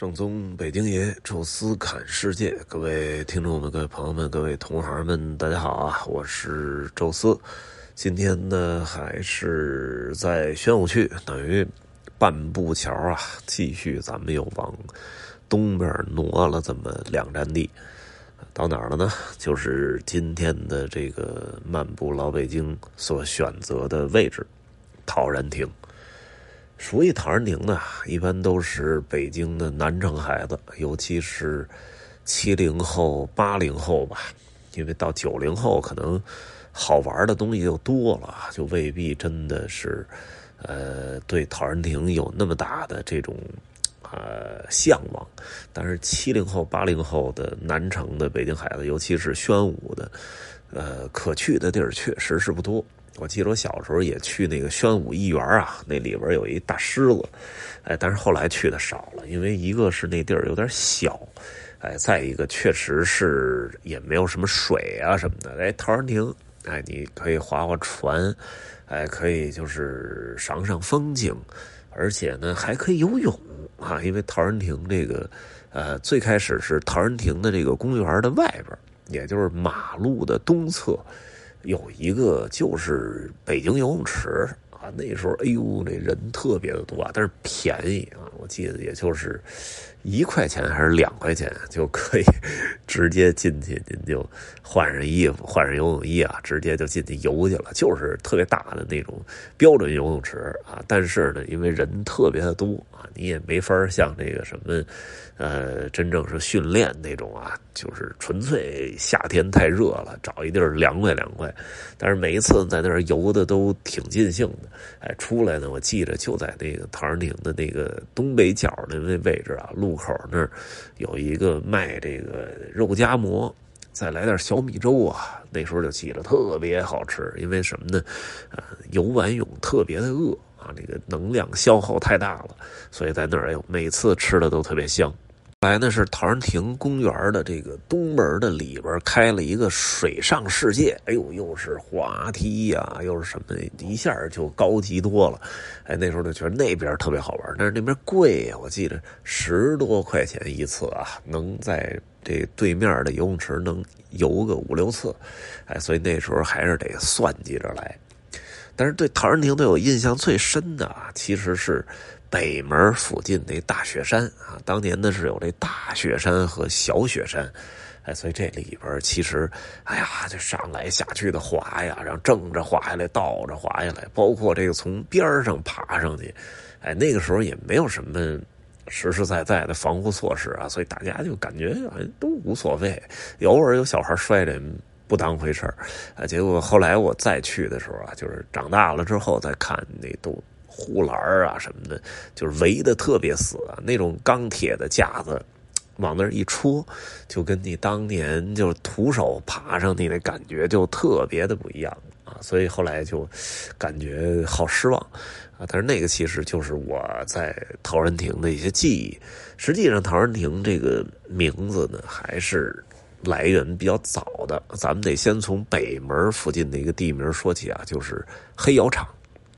正宗北京爷，宙斯侃世界，各位听众们、各位朋友们、各位同行们，大家好啊！我是宙斯，今天呢还是在宣武区，等于半步桥啊，继续咱们又往东边挪了这么两站地，到哪儿了呢？就是今天的这个漫步老北京所选择的位置——陶然亭。所以陶然亭呢，一般都是北京的南城孩子，尤其是七零后、八零后吧。因为到九零后，可能好玩的东西就多了，就未必真的是呃对陶然亭有那么大的这种呃向往。但是七零后、八零后的南城的北京孩子，尤其是宣武的，呃，可去的地儿确实是不多。我记得我小时候也去那个宣武艺园啊，那里边有一大狮子，哎，但是后来去的少了，因为一个是那地儿有点小，哎，再一个确实是也没有什么水啊什么的。哎，陶然亭，哎，你可以划划船，哎，可以就是赏赏风景，而且呢还可以游泳啊，因为陶然亭这个，呃，最开始是陶然亭的这个公园的外边，也就是马路的东侧。有一个就是北京游泳池啊，那时候哎呦，那人特别的多啊，但是便宜啊，我记得也就是一块钱还是两块钱就可以 直接进去，您就换上衣服，换上游泳衣啊，直接就进去游去了，就是特别大的那种标准游泳池啊。但是呢，因为人特别的多啊，你也没法像那个什么。呃，真正是训练那种啊，就是纯粹夏天太热了，找一地儿凉快凉快。但是每一次在那儿游的都挺尽兴的。哎，出来呢，我记着就在那个陶然亭的那个东北角的那位置啊，路口那儿有一个卖这个肉夹馍，再来点小米粥啊。那时候就记着特别好吃，因为什么呢？呃，游完泳特别的饿啊，这个能量消耗太大了，所以在那儿哎呦，每次吃的都特别香。来呢是陶然亭公园的这个东门的里边开了一个水上世界，哎呦，又是滑梯呀，又是什么，一下就高级多了。哎，那时候就觉得那边特别好玩，但是那边贵呀，我记得十多块钱一次啊，能在这对面的游泳池能游个五六次，哎，所以那时候还是得算计着来。但是对陶然亭对我印象最深的啊，其实是。北门附近那大雪山啊，当年呢是有这大雪山和小雪山，哎，所以这里边其实，哎呀，就上来下去的滑呀，然后正着滑下来，倒着滑下来，包括这个从边上爬上去，哎，那个时候也没有什么实实在在的防护措施啊，所以大家就感觉好像都无所谓，偶尔有小孩摔着不当回事儿啊。结果后来我再去的时候啊，就是长大了之后再看那都。护栏啊什么的，就是围的特别死啊，那种钢铁的架子，往那儿一戳，就跟你当年就徒手爬上去那感觉就特别的不一样啊，所以后来就感觉好失望啊。但是那个其实就是我在陶然亭的一些记忆。实际上，陶然亭这个名字呢，还是来源比较早的。咱们得先从北门附近的一个地名说起啊，就是黑窑厂。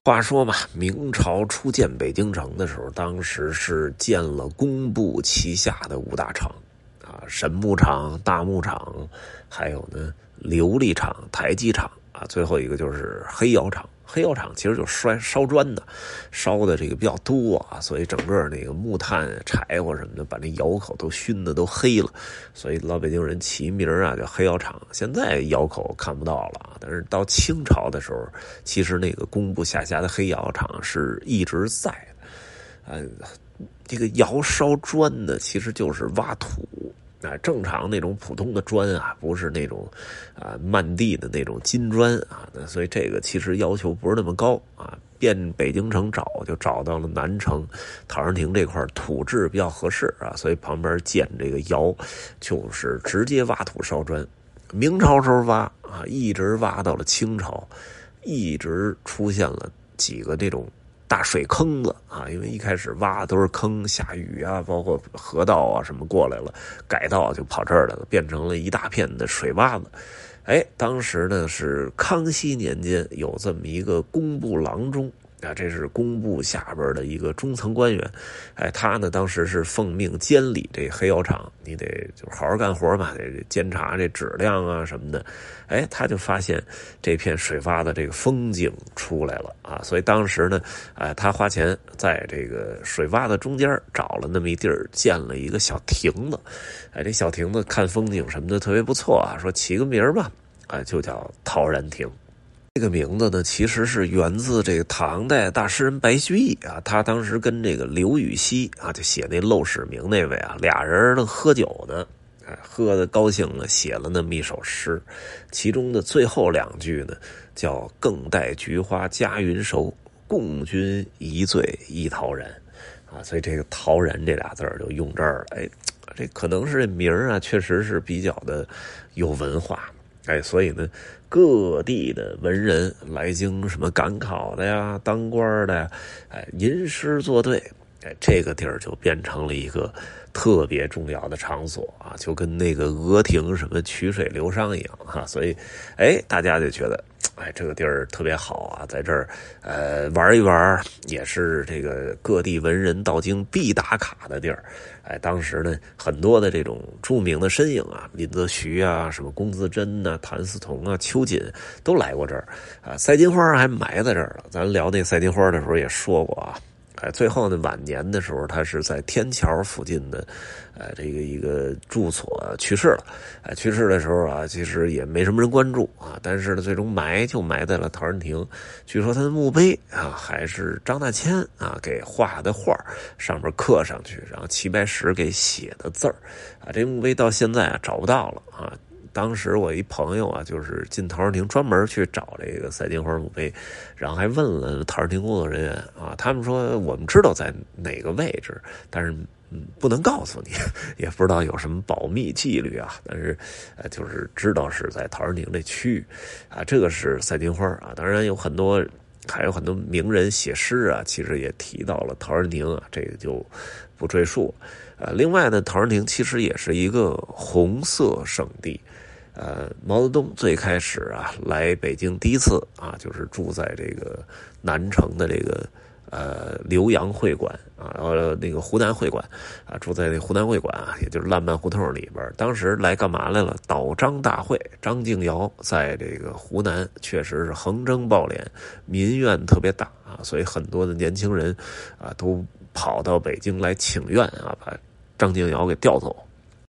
话说嘛，明朝初建北京城的时候，当时是建了工部旗下的五大厂，啊，神木厂、大木厂，还有呢琉璃厂、台基厂，啊，最后一个就是黑窑厂。黑窑厂其实就摔烧砖的，烧的这个比较多啊，所以整个那个木炭、柴火什么的，把那窑口都熏的都黑了，所以老北京人起名啊叫黑窑厂。现在窑口看不到了，但是到清朝的时候，其实那个工部下辖的黑窑厂是一直在的。呃，这个窑烧砖呢，其实就是挖土。啊，正常那种普通的砖啊，不是那种啊漫地的那种金砖啊，那所以这个其实要求不是那么高啊。遍北京城找，就找到了南城陶然亭这块土质比较合适啊，所以旁边建这个窑，就是直接挖土烧砖。明朝时候挖啊，一直挖到了清朝，一直出现了几个这种。大水坑子啊，因为一开始挖都是坑，下雨啊，包括河道啊什么过来了，改道就跑这儿来了，变成了一大片的水洼子。哎，当时呢是康熙年间有这么一个工部郎中啊，这是工部下边的一个中层官员，哎，他呢当时是奉命监理这黑窑厂，你得就好好干活吧，得监察这质量啊什么的，哎，他就发现这片水洼的这个风景出来了啊，所以当时呢，哎，他花钱在这个水洼的中间找了那么一地儿建了一个小亭子，哎，这小亭子看风景什么的特别不错啊，说起个名儿吧，哎，就叫陶然亭。这个名字呢，其实是源自这个唐代大诗人白居易啊，他当时跟这个刘禹锡啊，就写那《陋室铭》那位啊，俩人呢喝酒呢，哎，喝的高兴了，写了那么一首诗，其中的最后两句呢，叫“更待菊花佳云熟，共君一醉一陶然”，啊，所以这个“陶然”这俩字就用这儿了。哎，这可能是这名啊，确实是比较的有文化。哎，所以呢，各地的文人来京，什么赶考的呀、当官的呀，哎，吟诗作对，哎，这个地儿就变成了一个特别重要的场所啊，就跟那个鹅亭什么曲水流觞一样哈。所以，哎，大家就觉得，哎，这个地儿特别好啊，在这儿，呃，玩一玩也是这个各地文人到京必打卡的地儿。哎，当时呢，很多的这种著名的身影啊，林则徐啊，什么龚自珍呐、谭嗣同啊、秋瑾都来过这儿啊。赛金花还埋在这儿了。咱聊那赛金花的时候也说过啊。哎，最后呢，晚年的时候，他是在天桥附近的，呃，这个一个住所去世了。哎，去世的时候啊，其实也没什么人关注啊。但是呢，最终埋就埋在了陶然亭。据说他的墓碑啊，还是张大千啊给画的画，上面刻上去，然后齐白石给写的字儿。啊，这墓碑到现在啊找不到了啊。当时我一朋友啊，就是进陶然亭专门去找这个赛金花墓碑，然后还问了陶然亭工作人员啊，他们说我们知道在哪个位置，但是嗯不能告诉你，也不知道有什么保密纪律啊，但是呃就是知道是在陶然亭这区域啊，这个是赛金花啊，当然有很多还有很多名人写诗啊，其实也提到了陶然亭啊，这个就不赘述。呃，另外呢，陶然亭其实也是一个红色圣地。呃，毛泽东最开始啊来北京第一次啊，就是住在这个南城的这个呃浏阳会馆啊，呃那个湖南会馆啊，住在那湖南会馆啊，也就是烂漫胡同里边。当时来干嘛来了？倒张大会。张敬尧在这个湖南确实是横征暴敛，民怨特别大啊，所以很多的年轻人啊都跑到北京来请愿啊，把张敬尧给调走。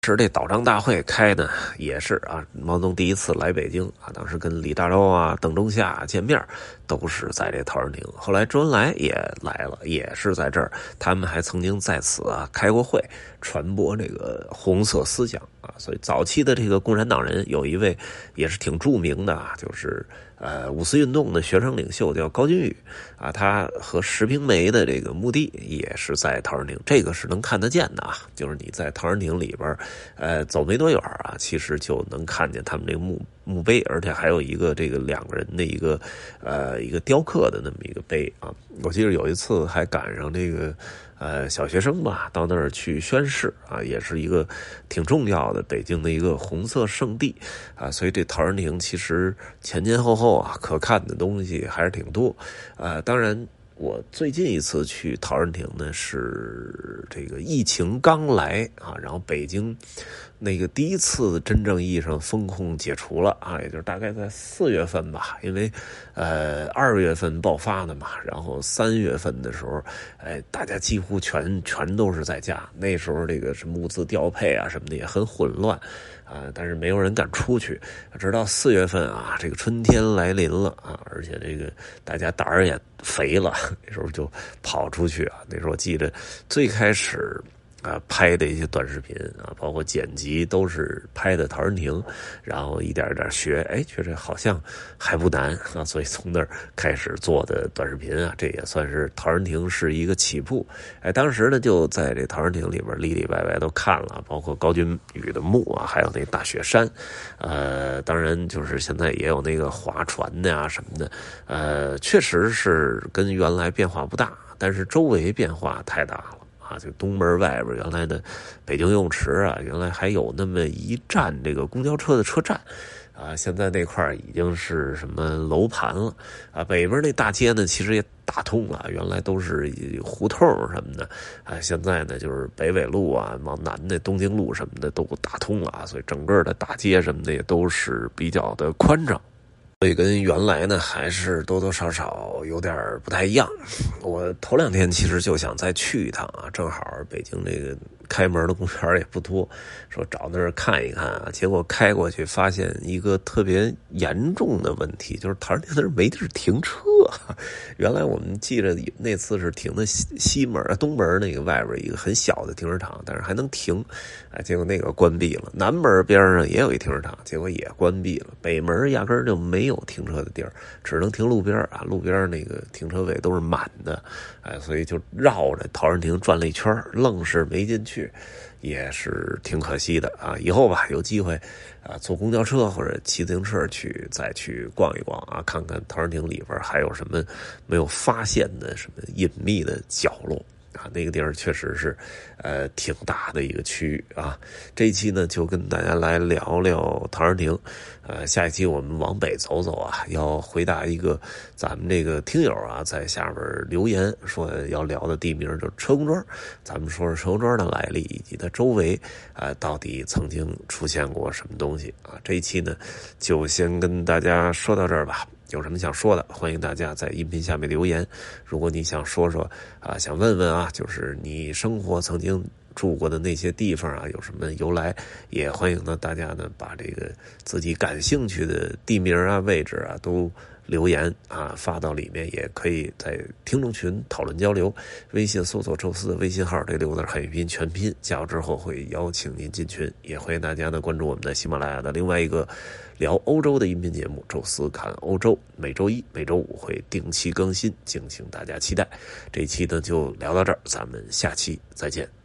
是这倒章大会开的，也是啊，毛泽东第一次来北京啊，当时跟李大钊啊、邓中夏见面，都是在这陶然亭。后来周恩来也来了，也是在这儿，他们还曾经在此啊开过会，传播这个红色思想啊。所以早期的这个共产党人有一位也是挺著名的啊，就是呃五四运动的学生领袖叫高君宇啊，他和石平梅的这个墓地也是在陶然亭，这个是能看得见的啊，就是你在陶然亭里边。呃，走没多远啊，其实就能看见他们这个墓墓碑，而且还有一个这个两个人的一个呃一个雕刻的那么一个碑啊。我记得有一次还赶上这个呃小学生吧，到那儿去宣誓啊，也是一个挺重要的北京的一个红色圣地啊。所以这陶然亭其实前前后后啊，可看的东西还是挺多啊。当然。我最近一次去陶然亭呢，是这个疫情刚来啊，然后北京那个第一次真正意义上封控解除了啊，也就是大概在四月份吧，因为呃二月份爆发的嘛，然后三月份的时候，哎，大家几乎全全都是在家，那时候这个什么物资调配啊什么的也很混乱。啊！但是没有人敢出去，直到四月份啊，这个春天来临了啊，而且这个大家胆儿也肥了，那时候就跑出去啊。那时候我记得最开始。啊，拍的一些短视频啊，包括剪辑都是拍的陶然亭，然后一点一点学，哎，觉得好像还不难啊，所以从那儿开始做的短视频啊，这也算是陶然亭是一个起步。哎，当时呢就在这陶然亭里边里里外外都看了，包括高君宇的墓啊，还有那大雪山，呃，当然就是现在也有那个划船的呀什么的，呃，确实是跟原来变化不大，但是周围变化太大了。啊，就东门外边原来的北京游泳池啊，原来还有那么一站这个公交车的车站，啊，现在那块已经是什么楼盘了啊。北边那大街呢，其实也打通了，原来都是胡同什么的啊。现在呢，就是北纬路啊，往南的东京路什么的都打通了啊，所以整个的大街什么的也都是比较的宽敞。所以跟原来呢，还是多多少少有点不太一样。我头两天其实就想再去一趟啊，正好北京这个。开门的公园也不多，说找那儿看一看啊，结果开过去发现一个特别严重的问题，就是陶然亭那儿没地儿停车。原来我们记着那次是停的西西门东门那个外边一个很小的停车场，但是还能停，哎，结果那个关闭了。南门边上也有一停车场，结果也关闭了。北门压根就没有停车的地儿，只能停路边啊，路边那个停车位都是满的，哎，所以就绕着陶然亭转了一圈，愣是没进去。也是挺可惜的啊！以后吧，有机会啊，坐公交车或者骑自行车去，再去逛一逛啊，看看陶然亭里边还有什么没有发现的什么隐秘的角落。啊，那个地儿确实是，呃，挺大的一个区域啊。这一期呢，就跟大家来聊聊陶然亭。呃，下一期我们往北走走啊，要回答一个咱们这个听友啊，在下边留言说要聊的地名，就是车公庄。咱们说说车公庄的来历以及它周围啊，到底曾经出现过什么东西啊？这一期呢，就先跟大家说到这儿吧。有什么想说的，欢迎大家在音频下面留言。如果你想说说啊，想问问啊，就是你生活曾经住过的那些地方啊，有什么由来，也欢迎呢大家呢把这个自己感兴趣的地名啊、位置啊都留言啊发到里面，也可以在听众群讨论交流。微信搜索“宙斯”的微信号，这六个字汉语拼音全拼，加入之后会邀请您进群。也欢迎大家呢关注我们的喜马拉雅的另外一个。聊欧洲的音频节目《宙斯看欧洲》，每周一、每周五会定期更新，敬请大家期待。这一期呢就聊到这儿，咱们下期再见。